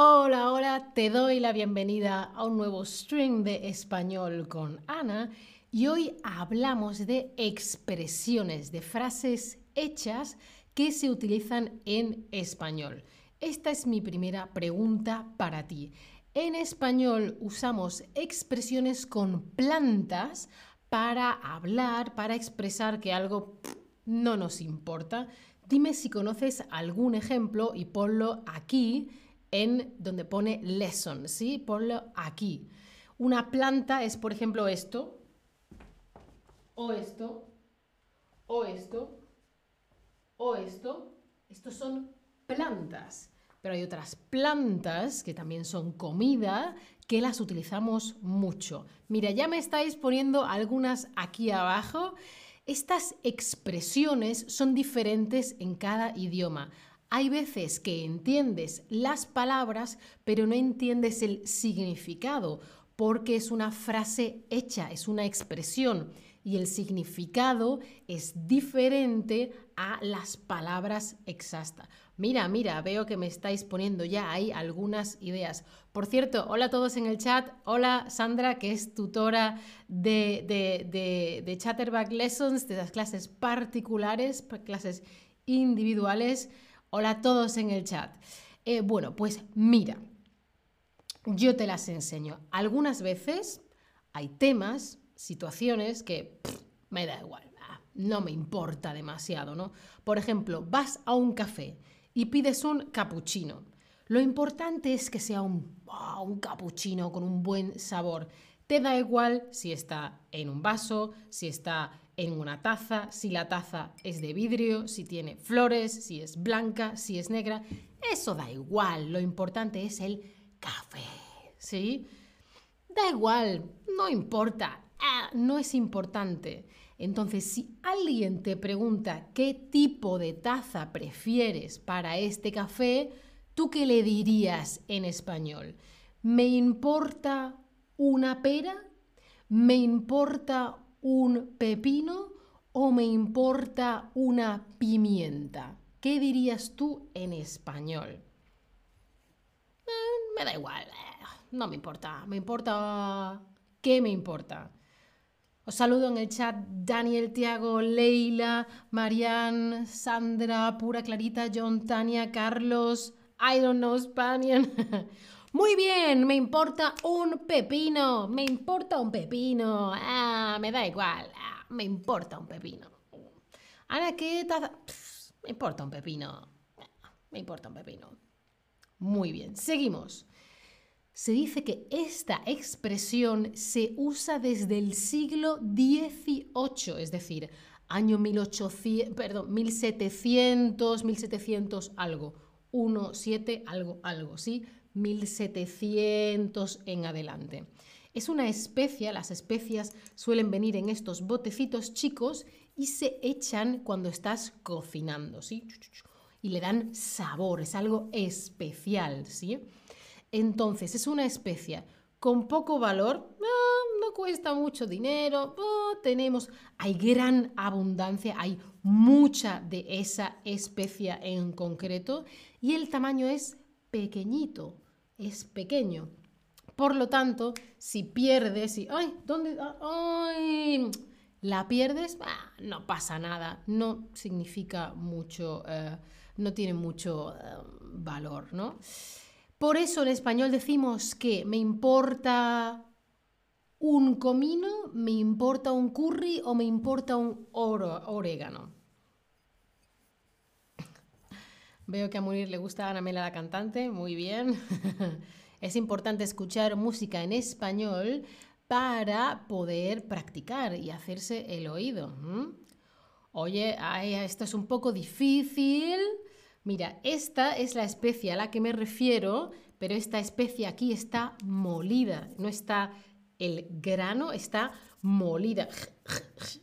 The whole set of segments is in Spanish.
Hola, hola, te doy la bienvenida a un nuevo stream de español con Ana y hoy hablamos de expresiones, de frases hechas que se utilizan en español. Esta es mi primera pregunta para ti. En español usamos expresiones con plantas para hablar, para expresar que algo no nos importa. Dime si conoces algún ejemplo y ponlo aquí en donde pone lesson, ¿sí? Ponlo aquí. Una planta es, por ejemplo, esto, o esto, o esto, o esto. Estos son plantas. Pero hay otras plantas que también son comida que las utilizamos mucho. Mira, ya me estáis poniendo algunas aquí abajo. Estas expresiones son diferentes en cada idioma. Hay veces que entiendes las palabras, pero no entiendes el significado, porque es una frase hecha, es una expresión, y el significado es diferente a las palabras exactas. Mira, mira, veo que me estáis poniendo ya ahí algunas ideas. Por cierto, hola a todos en el chat. Hola Sandra, que es tutora de, de, de Chatterback Lessons, de las clases particulares, clases individuales. Hola a todos en el chat. Eh, bueno, pues mira, yo te las enseño. Algunas veces hay temas, situaciones que me da igual, ah, no me importa demasiado, ¿no? Por ejemplo, vas a un café y pides un cappuccino. Lo importante es que sea un, oh, un cappuccino con un buen sabor. Te da igual si está en un vaso, si está en una taza, si la taza es de vidrio, si tiene flores, si es blanca, si es negra, eso da igual, lo importante es el café, ¿sí? Da igual, no importa, ah, no es importante. Entonces, si alguien te pregunta qué tipo de taza prefieres para este café, ¿tú qué le dirías en español? ¿Me importa una pera? ¿Me importa un pepino o me importa una pimienta? ¿Qué dirías tú en español? Eh, me da igual, eh, no me importa, me importa... ¿Qué me importa? Os saludo en el chat Daniel, Tiago, Leila, Marianne, Sandra, Pura Clarita, John, Tania, Carlos, I don't know Spanish. Muy bien, me importa un pepino, me importa un pepino, ah, me da igual, ah, me importa un pepino. Ana, ¿qué taza? me importa un pepino, me importa un pepino. Muy bien, seguimos. Se dice que esta expresión se usa desde el siglo XVIII, es decir, año 1800, perdón, 1700, 1700 algo, 17 algo, algo, ¿sí? 1700 en adelante. Es una especia, las especias suelen venir en estos botecitos chicos y se echan cuando estás cocinando, ¿sí? Y le dan sabor, es algo especial, ¿sí? Entonces, es una especia con poco valor, no, cuesta mucho dinero, tenemos, hay gran abundancia, hay mucha de esa especia en concreto y el tamaño es pequeñito, es pequeño. Por lo tanto, si pierdes y, ay, ¿dónde? Ay, la pierdes, ah, no pasa nada, no significa mucho, eh, no tiene mucho eh, valor, ¿no? Por eso en español decimos que me importa un comino, me importa un curry o me importa un orégano. Veo que a Munir le gusta Ana Mela la cantante, muy bien. es importante escuchar música en español para poder practicar y hacerse el oído. Oye, esto es un poco difícil. Mira, esta es la especie a la que me refiero, pero esta especie aquí está molida, no está el grano, está molida.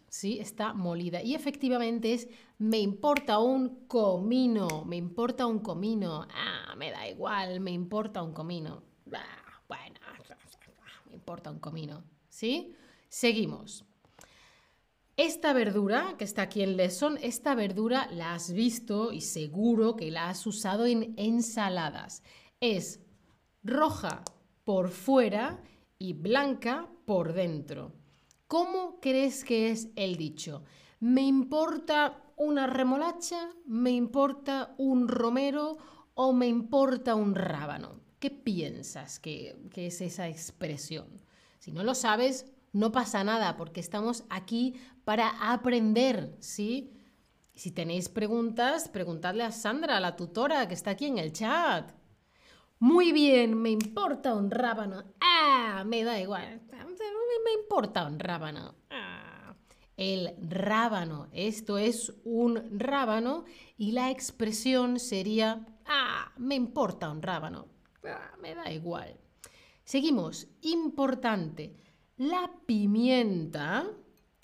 ¿sí? Está molida. Y efectivamente es, me importa un comino, me importa un comino. Ah, me da igual, me importa un comino. Ah, bueno, me importa un comino. ¿Sí? Seguimos. Esta verdura que está aquí en Lesson, esta verdura la has visto y seguro que la has usado en ensaladas. Es roja por fuera y blanca por dentro. ¿Cómo crees que es el dicho? ¿Me importa una remolacha? ¿Me importa un romero? ¿O me importa un rábano? ¿Qué piensas que, es esa expresión? Si no lo sabes, no pasa nada, porque estamos aquí para aprender, ¿sí? Si tenéis preguntas, preguntadle a Sandra, la tutora, que está aquí en el chat. Muy bien, me importa un rábano. Ah, me da igual. Me importa un rábano. Ah. El rábano, esto es un rábano y la expresión sería, ah, me importa un rábano. Ah, me da igual. Seguimos, importante. La pimienta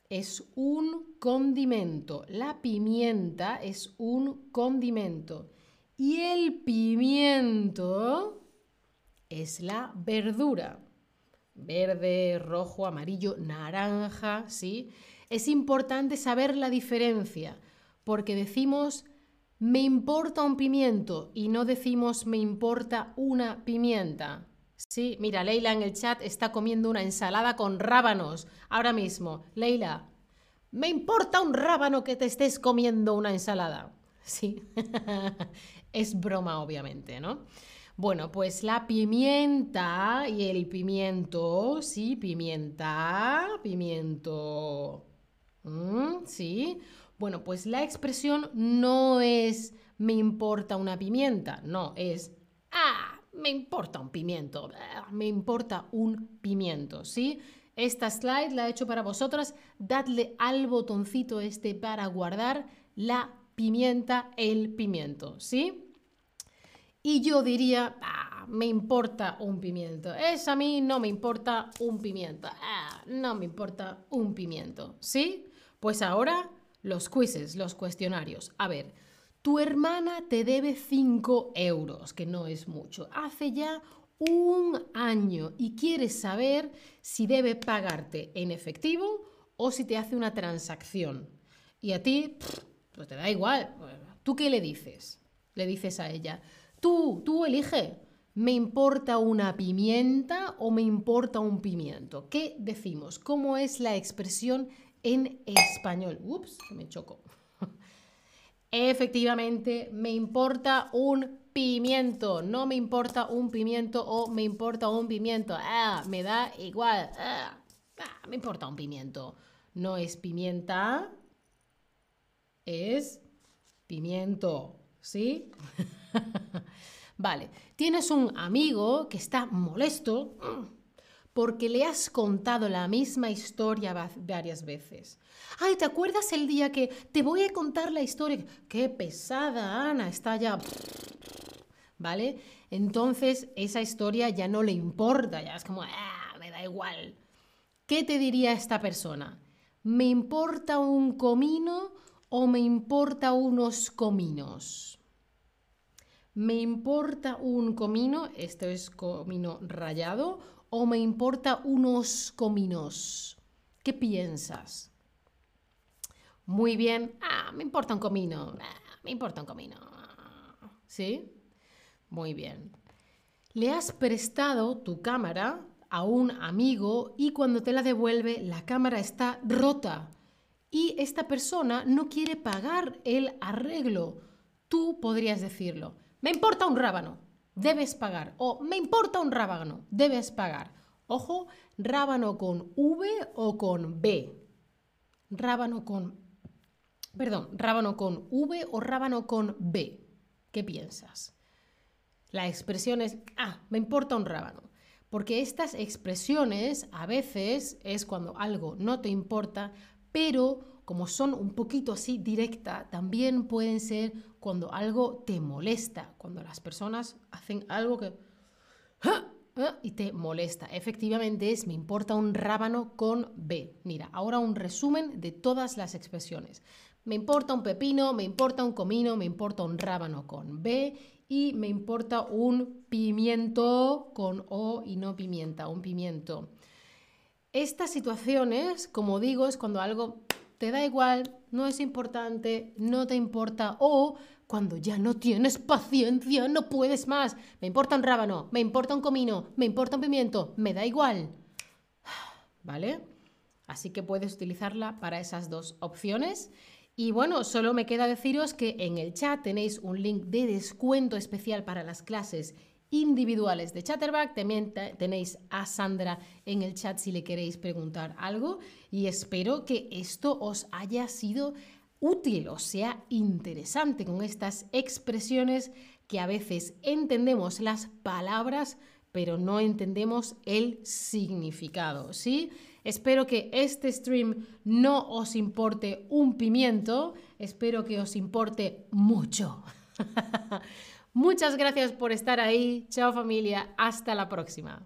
es un condimento. La pimienta es un condimento. Y el pimiento es la verdura. Verde, rojo, amarillo, naranja, ¿sí? Es importante saber la diferencia, porque decimos me importa un pimiento y no decimos me importa una pimienta. Sí, mira, Leila en el chat está comiendo una ensalada con rábanos ahora mismo. Leila, me importa un rábano que te estés comiendo una ensalada. Sí, es broma, obviamente, ¿no? Bueno, pues la pimienta y el pimiento, sí, pimienta, pimiento. Mm, sí. Bueno, pues la expresión no es me importa una pimienta, no, es ah, me importa un pimiento, ah, me importa un pimiento, ¿sí? Esta slide la he hecho para vosotras, dadle al botoncito este para guardar la pimienta, el pimiento, ¿sí? Y yo diría, ah, me importa un pimiento. Es a mí no me importa un pimiento. Ah, no me importa un pimiento. ¿Sí? Pues ahora los quizzes, los cuestionarios. A ver, tu hermana te debe 5 euros, que no es mucho. Hace ya un año y quieres saber si debe pagarte en efectivo o si te hace una transacción. Y a ti, pues te da igual. ¿Tú qué le dices? Le dices a ella, tú, tú elige. ¿Me importa una pimienta o me importa un pimiento? ¿Qué decimos? ¿Cómo es la expresión en español? Ups, me choco. Efectivamente, me importa un pimiento. No me importa un pimiento o me importa un pimiento. Ah, me da igual. Ah, ah me importa un pimiento. No es pimienta, es pimiento, ¿sí? vale, tienes un amigo que está molesto porque le has contado la misma historia varias veces. Ay, ¿te acuerdas el día que te voy a contar la historia? Qué pesada, Ana, está ya... ¿Vale? Entonces esa historia ya no le importa, ya es como, ah, me da igual. ¿Qué te diría esta persona? ¿Me importa un comino o me importa unos cominos? ¿Me importa un comino? Esto es comino rayado. ¿O me importa unos cominos? ¿Qué piensas? Muy bien. Ah, me importa un comino. Ah, me importa un comino. ¿Sí? Muy bien. Le has prestado tu cámara a un amigo y cuando te la devuelve la cámara está rota y esta persona no quiere pagar el arreglo. Tú podrías decirlo, me importa un rábano, debes pagar. O me importa un rábano, debes pagar. Ojo, rábano con V o con B. Rábano con... Perdón, rábano con V o rábano con B. ¿Qué piensas? La expresión es, ah, me importa un rábano. Porque estas expresiones a veces es cuando algo no te importa, pero como son un poquito así directa, también pueden ser cuando algo te molesta, cuando las personas hacen algo que ¡ah! ¡ah! y te molesta. Efectivamente es me importa un rábano con B. Mira, ahora un resumen de todas las expresiones. Me importa un pepino, me importa un comino, me importa un rábano con B y me importa un pimiento con O y no pimienta, un pimiento. Estas situaciones, como digo, es cuando algo te da igual, no es importante, no te importa o cuando ya no tienes paciencia, no puedes más. Me importa un rábano, me importa un comino, me importa un pimiento, me da igual. ¿Vale? Así que puedes utilizarla para esas dos opciones. Y bueno, solo me queda deciros que en el chat tenéis un link de descuento especial para las clases individuales de Chatterback. También tenéis a Sandra en el chat si le queréis preguntar algo. Y espero que esto os haya sido útil o sea interesante con estas expresiones que a veces entendemos las palabras pero no entendemos el significado, ¿sí? Espero que este stream no os importe un pimiento, espero que os importe mucho. Muchas gracias por estar ahí. Chao familia, hasta la próxima.